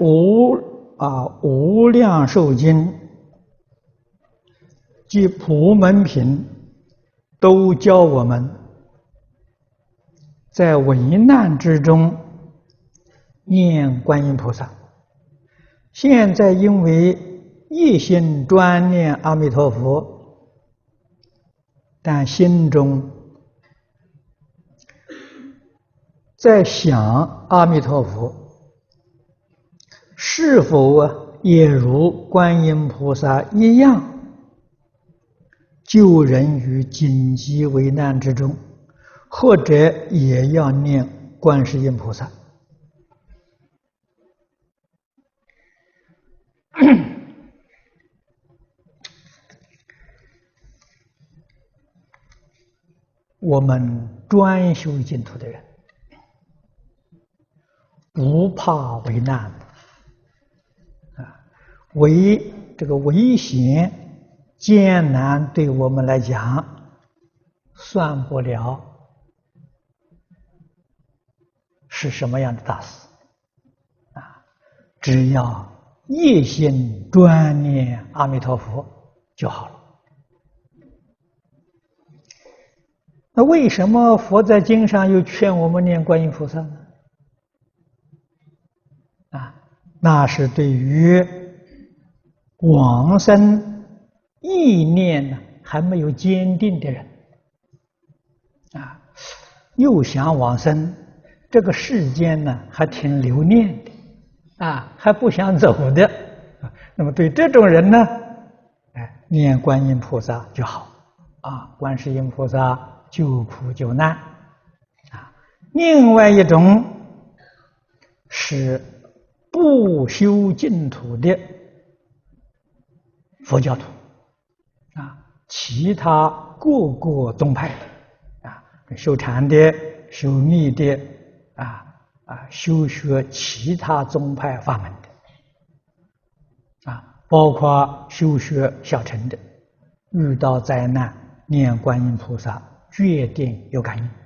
无啊无量寿经及普门品都教我们，在危难之中念观音菩萨。现在因为一心专念阿弥陀佛，但心中在想阿弥陀佛，是否也如观音菩萨一样救人于紧急危难之中，或者也要念观世音菩萨？我们专修净土的人，不怕危难，危这个危险艰难对我们来讲，算不了是什么样的大事啊，只要一心专念阿弥陀佛就好了。那为什么佛在经上又劝我们念观音菩萨呢？啊，那是对于往生意念呢还没有坚定的人，啊，又想往生，这个世间呢还挺留恋的，啊，还不想走的，那么对这种人呢，哎，念观音菩萨就好，啊，观世音菩萨。救苦救难啊！另外一种是不修净土的佛教徒啊，其他各个宗派的啊，修禅的、修密的啊啊，修学其他宗派法门的啊，包括修学小乘的，遇到灾难念观音菩萨。决定有感应。